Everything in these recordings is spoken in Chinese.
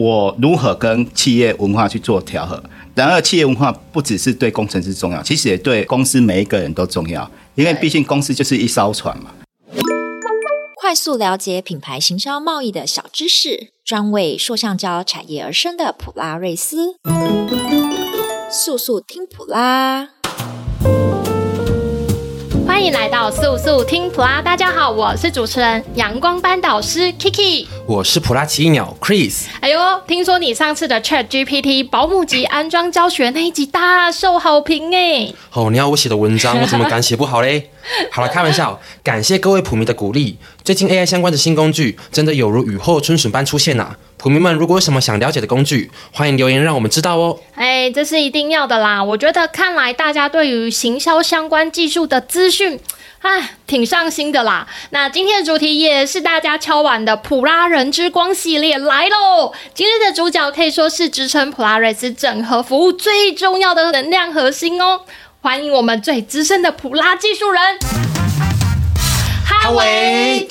我如何跟企业文化去做调和。然而，企业文化不只是对工程师重要，其实也对公司每一个人都重要，因为毕竟公司就是一艘船嘛。快速了解品牌行销贸易的小知识，专为塑橡胶产业而生的普拉瑞斯，速速听普拉。欢迎来到素素听普拉，大家好，我是主持人阳光班导师 Kiki，我是普拉奇异鸟 Chris。哎呦，听说你上次的 Chat GPT 保姆级安装教学那一集大受好评哎。哦，你要我写的文章，我怎么敢写不好嘞？好了，开玩笑，感谢各位普迷的鼓励。最近 AI 相关的新工具真的有如雨后春笋般出现呐、啊！普迷们如果有什么想了解的工具，欢迎留言让我们知道哦。这是一定要的啦！我觉得看来大家对于行销相关技术的资讯，哎，挺上心的啦。那今天的主题也是大家敲碗的普拉人之光系列来喽！今日的主角可以说是支撑普拉瑞斯整合服务最重要的能量核心哦。欢迎我们最资深的普拉技术人哈维。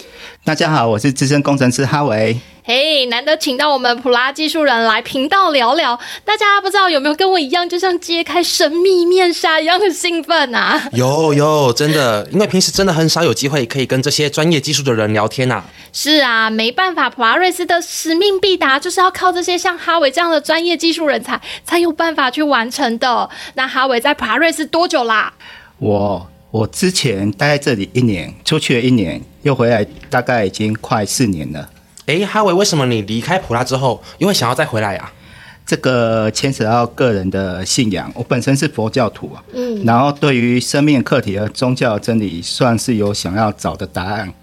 大家好，我是资深工程师哈维。嘿，难得请到我们普拉技术人来频道聊聊，大家不知道有没有跟我一样，就像揭开神秘面纱一样的兴奋啊？有有，真的，因为平时真的很少有机会可以跟这些专业技术的人聊天呐、啊。是啊，没办法，普拉瑞斯的使命必达，就是要靠这些像哈维这样的专业技术人才，才有办法去完成的。那哈维在普拉瑞斯多久啦？我。我之前待在这里一年，出去了一年，又回来，大概已经快四年了。诶，哈维，为什么你离开普拉之后，又会想要再回来呀？这个牵扯到个人的信仰。我本身是佛教徒啊，嗯，然后对于生命课题和宗教真理，算是有想要找的答案，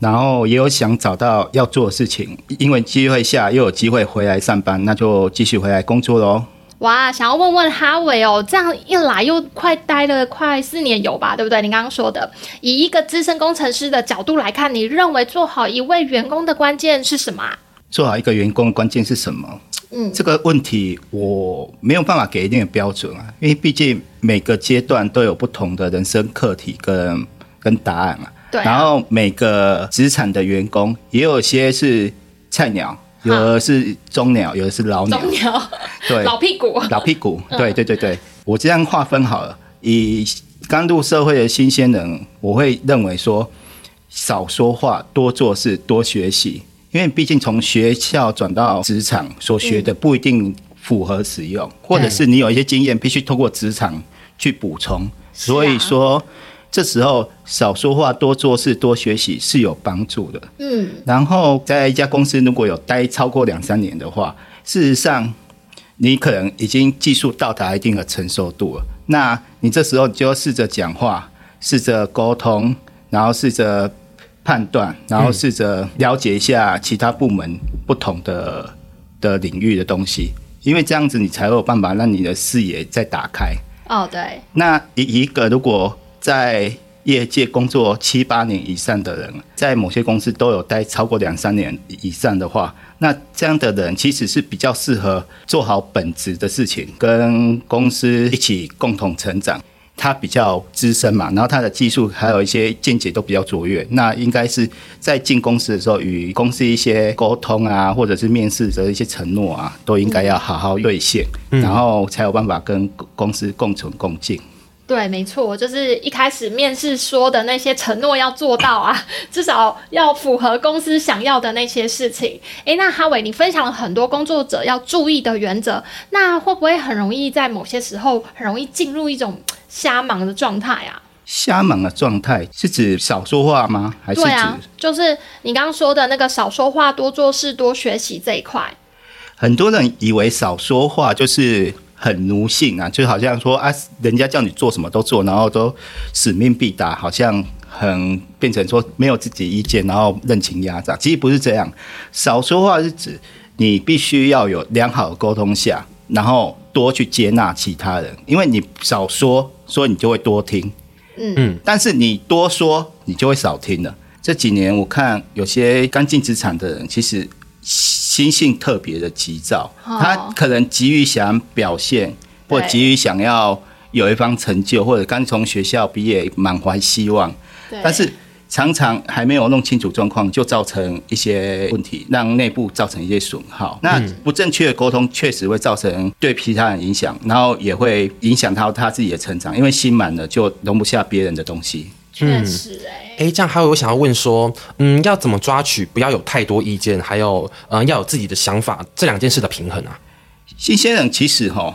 然后也有想找到要做的事情。因为机会下又有机会回来上班，那就继续回来工作喽。哇，想要问问哈维哦，这样一来又快待了快四年有吧，对不对？你刚刚说的，以一个资深工程师的角度来看，你认为做好一位员工的关键是什么？做好一个员工的关键是什么？嗯，这个问题我没有办法给一定的标准啊，因为毕竟每个阶段都有不同的人生课题跟跟答案啊。对啊。然后每个职场的员工也有些是菜鸟。有的是中鸟，有的是老鸟。中鸟，对，老屁股，老屁股，对对对对。我这样划分好了，以刚入社会的新鲜人，我会认为说，少说话，多做事，多学习。因为毕竟从学校转到职场所学的不一定符合使用，或者是你有一些经验，必须通过职场去补充。所以说。这时候少说话，多做事，多学习是有帮助的。嗯，然后在一家公司如果有待超过两三年的话，事实上你可能已经技术到达一定的成熟度了。那你这时候就要试着讲话，试着沟通，然后试着判断，然后试着了解一下其他部门不同的的领域的东西，因为这样子你才有办法让你的视野再打开。哦，对。那一一个如果在业界工作七八年以上的人，在某些公司都有待超过两三年以上的话，那这样的人其实是比较适合做好本职的事情，跟公司一起共同成长。他比较资深嘛，然后他的技术还有一些见解都比较卓越，那应该是在进公司的时候与公司一些沟通啊，或者是面试的一些承诺啊，都应该要好好兑现，然后才有办法跟公司共存共进。对，没错，就是一开始面试说的那些承诺要做到啊，至少要符合公司想要的那些事情。诶，那哈维，你分享了很多工作者要注意的原则，那会不会很容易在某些时候很容易进入一种瞎忙的状态啊？瞎忙的状态是指少说话吗？还是指？对啊，就是你刚刚说的那个少说话、多做事、多学习这一块。很多人以为少说话就是。很奴性啊，就好像说啊，人家叫你做什么都做，然后都使命必达，好像很变成说没有自己意见，然后任情压榨。其实不是这样，少说话是指你必须要有良好的沟通下，然后多去接纳其他人，因为你少说，所以你就会多听，嗯嗯，但是你多说，你就会少听了。这几年我看有些刚进职场的人，其实。心性特别的急躁，他可能急于想表现，或急于想要有一方成就，或者刚从学校毕业满怀希望。但是常常还没有弄清楚状况，就造成一些问题，让内部造成一些损耗。那不正确的沟通确实会造成对其他人影响，然后也会影响到他自己的成长，因为心满了就容不下别人的东西。确实、欸，哎、嗯，哎，这样还有我想要问说，嗯，要怎么抓取不要有太多意见，还有嗯要有自己的想法这两件事的平衡啊？新鲜人其实哈，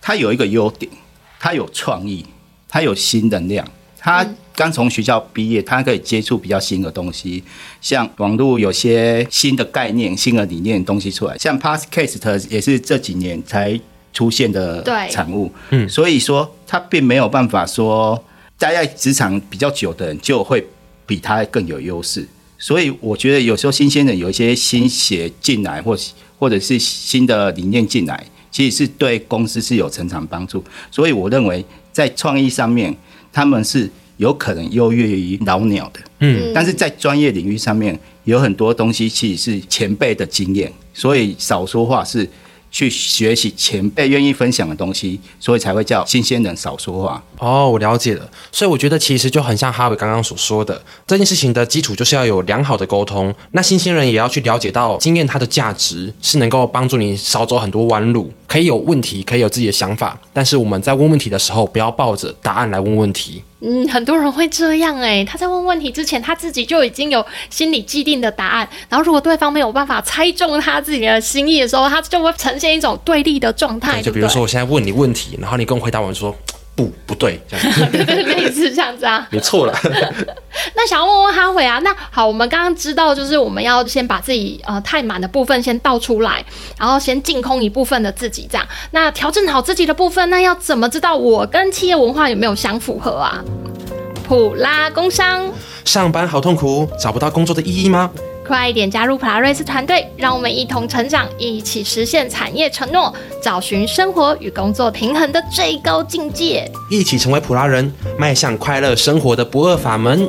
他有一个优点，他有创意，他有新能量，他刚从学校毕业，他可以接触比较新的东西，像网络有些新的概念、新的理念的东西出来，像 Podcast 也是这几年才出现的产物，嗯，所以说他并没有办法说待在职场比较久的人就会比他更有优势，所以我觉得有时候新鲜人有一些新血进来，或或者是新的理念进来，其实是对公司是有成长帮助。所以我认为在创意上面，他们是有可能优越于老鸟的。嗯，但是在专业领域上面，有很多东西其实是前辈的经验，所以少说话是。去学习前辈愿意分享的东西，所以才会叫新鲜人少说话。哦，我了解了。所以我觉得其实就很像哈维刚刚所说的，这件事情的基础就是要有良好的沟通。那新鲜人也要去了解到经验它的价值，是能够帮助你少走很多弯路。可以有问题，可以有自己的想法，但是我们在问问题的时候，不要抱着答案来问问题。嗯，很多人会这样哎、欸，他在问问题之前，他自己就已经有心里既定的答案，然后如果对方没有办法猜中他自己的心意的时候，他就会呈现一种对立的状态。就比如说，我现在问你问题，然后你跟我回答完说。不，不对，这样对对对，类似这样子啊，你错了。那想要问问哈维啊，那好，我们刚刚知道，就是我们要先把自己呃太满的部分先倒出来，然后先净空一部分的自己，这样。那调整好自己的部分，那要怎么知道我跟企业文化有没有相符合啊？普拉工商，上班好痛苦，找不到工作的意义吗？快一点加入普拉瑞斯团队，让我们一同成长，一起实现产业承诺，找寻生活与工作平衡的最高境界，一起成为普拉人，迈向快乐生活的不二法门。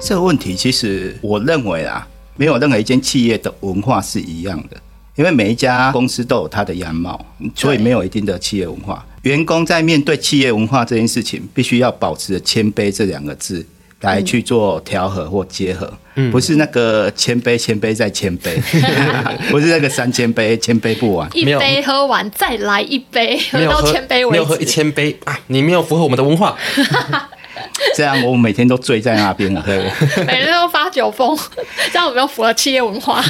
这个问题其实我认为啊，没有任何一间企业的文化是一样的，因为每一家公司都有它的样貌，所以没有一定的企业文化。员工在面对企业文化这件事情，必须要保持谦卑这两个字。来去做调和或结合，嗯、不是那个千杯千杯再千杯，不是那个三千杯千杯不完，一杯喝完再来一杯，喝到千杯为止，没有喝一千杯啊！你没有符合我们的文化，这样我每天都醉在那边了，对不对？每天都发酒疯，这样有没有符合企业文化？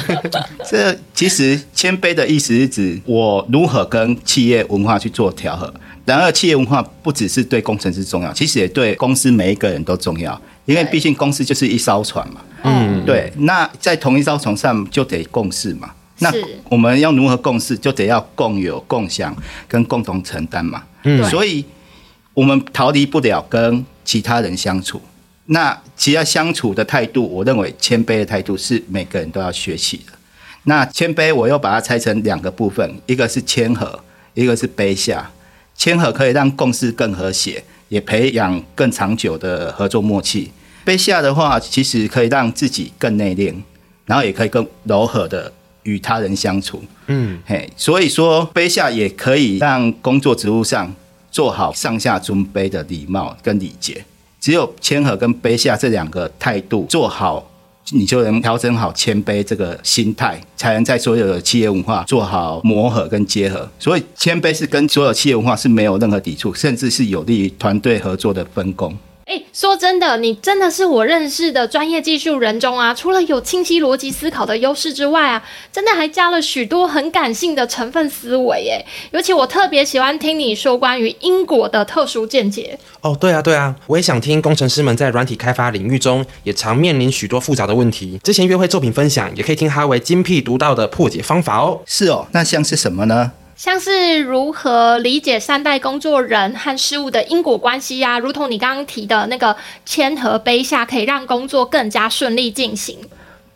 这其实千杯的意思是指我如何跟企业文化去做调和。然而，企业文化不只是对工程师重要，其实也对公司每一个人都重要。因为毕竟公司就是一艘船嘛，嗯，对。那在同一艘船上就得共事嘛。那我们要如何共事，就得要共有、共享跟共同承担嘛。嗯，所以我们逃离不了跟其他人相处。那其他相处的态度，我认为谦卑的态度是每个人都要学习的。那谦卑，我又把它拆成两个部分，一个是谦和，一个是卑下。谦和可以让共事更和谐，也培养更长久的合作默契。卑下的话，其实可以让自己更内敛，然后也可以更柔和的与他人相处。嗯，嘿，所以说卑下也可以让工作职务上做好上下尊卑的礼貌跟礼节。只有谦和跟卑下这两个态度做好。你就能调整好谦卑这个心态，才能在所有的企业文化做好磨合跟结合。所以谦卑是跟所有企业文化是没有任何抵触，甚至是有利于团队合作的分工。哎，说真的，你真的是我认识的专业技术人中啊，除了有清晰逻辑思考的优势之外啊，真的还加了许多很感性的成分思维。哎，尤其我特别喜欢听你说关于因果的特殊见解。哦，对啊，对啊，我也想听工程师们在软体开发领域中也常面临许多复杂的问题。之前约会作品分享，也可以听哈维精辟独到的破解方法哦。是哦，那像是什么呢？像是如何理解善待工作人和事物的因果关系呀、啊，如同你刚刚提的那个谦和卑下，可以让工作更加顺利进行。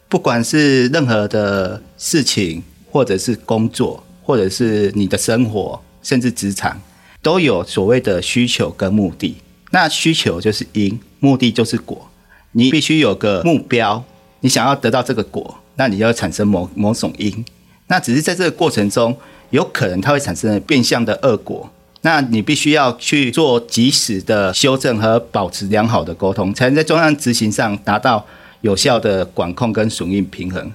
不管是任何的事情，或者是工作，或者是你的生活，甚至职场，都有所谓的需求跟目的。那需求就是因，目的就是果。你必须有个目标，你想要得到这个果，那你要产生某某种因。那只是在这个过程中。有可能它会产生变相的恶果，那你必须要去做及时的修正和保持良好的沟通，才能在中央执行上达到有效的管控跟损益平衡。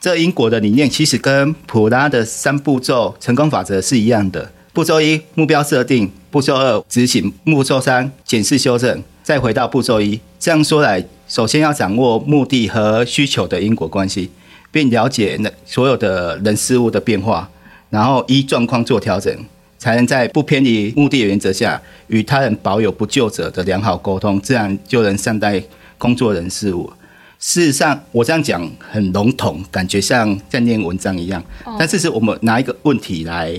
这英国的理念其实跟普拉的三步骤成功法则是一样的。步骤一，目标设定；步骤二，执行；步骤三，检视修正。再回到步骤一，这样说来，首先要掌握目的和需求的因果关系，并了解那所有的人事物的变化，然后依状况做调整，才能在不偏离目的的原则下，与他人保有不就者的良好沟通，自然就能善待工作人事物。事实上，我这样讲很笼统，感觉像在念文章一样。哦、但是，是我们拿一个问题来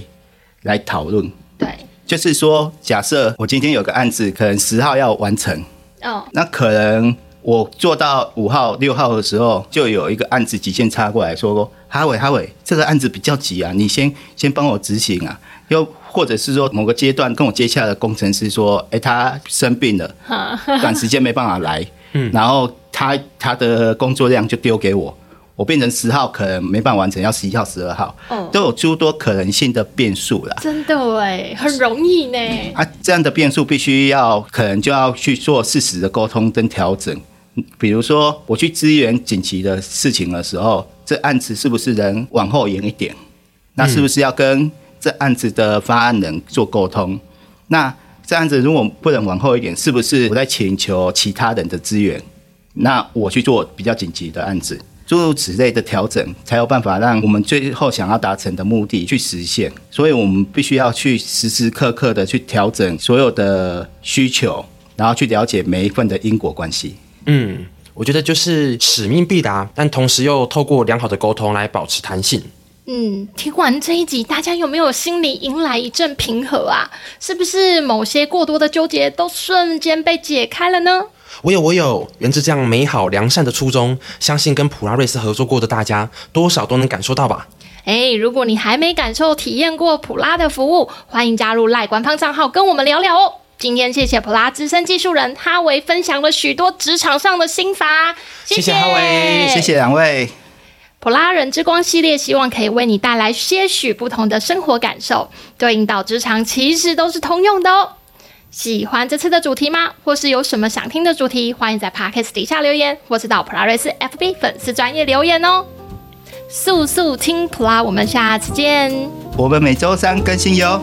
来讨论。对，就是说，假设我今天有个案子，可能十号要完成。哦。那可能我做到五号、六号的时候，就有一个案子急线插过来说说：“哈伟，哈伟，这个案子比较急啊，你先先帮我执行啊。”又或者是说，某个阶段跟我接洽的工程师说：“哎、欸，他生病了，短时间没办法来。”嗯，然后。他他的工作量就丢给我，我变成十号可能没办法完成，要十一号、十二号，哦，都有诸多可能性的变数啦。真的哎，很容易呢。啊，这样的变数必须要可能就要去做适时的沟通跟调整。比如说，我去支援紧急的事情的时候，这案子是不是能往后延一点？那是不是要跟这案子的发案人做沟通？那这案子如果不能往后一点，是不是我在请求其他人的资源？那我去做比较紧急的案子，诸如此类的调整，才有办法让我们最后想要达成的目的去实现。所以我们必须要去时时刻刻的去调整所有的需求，然后去了解每一份的因果关系。嗯，我觉得就是使命必达，但同时又透过良好的沟通来保持弹性。嗯，听完这一集，大家有没有心里迎来一阵平和啊？是不是某些过多的纠结都瞬间被解开了呢？我有，我有，源自这样美好良善的初衷，相信跟普拉瑞斯合作过的大家，多少都能感受到吧。哎，如果你还没感受体验过普拉的服务，欢迎加入赖官方账号跟我们聊聊哦。今天谢谢普拉资深技术人哈维分享了许多职场上的心法，谢谢哈维，谢谢两位。普拉人之光系列希望可以为你带来些许不同的生活感受，对应到职场其实都是通用的哦。喜欢这次的主题吗？或是有什么想听的主题？欢迎在 Podcast 底下留言，或是到普拉瑞斯 FB 粉丝专业留言哦。速速听普拉，我们下次见。我们每周三更新哟。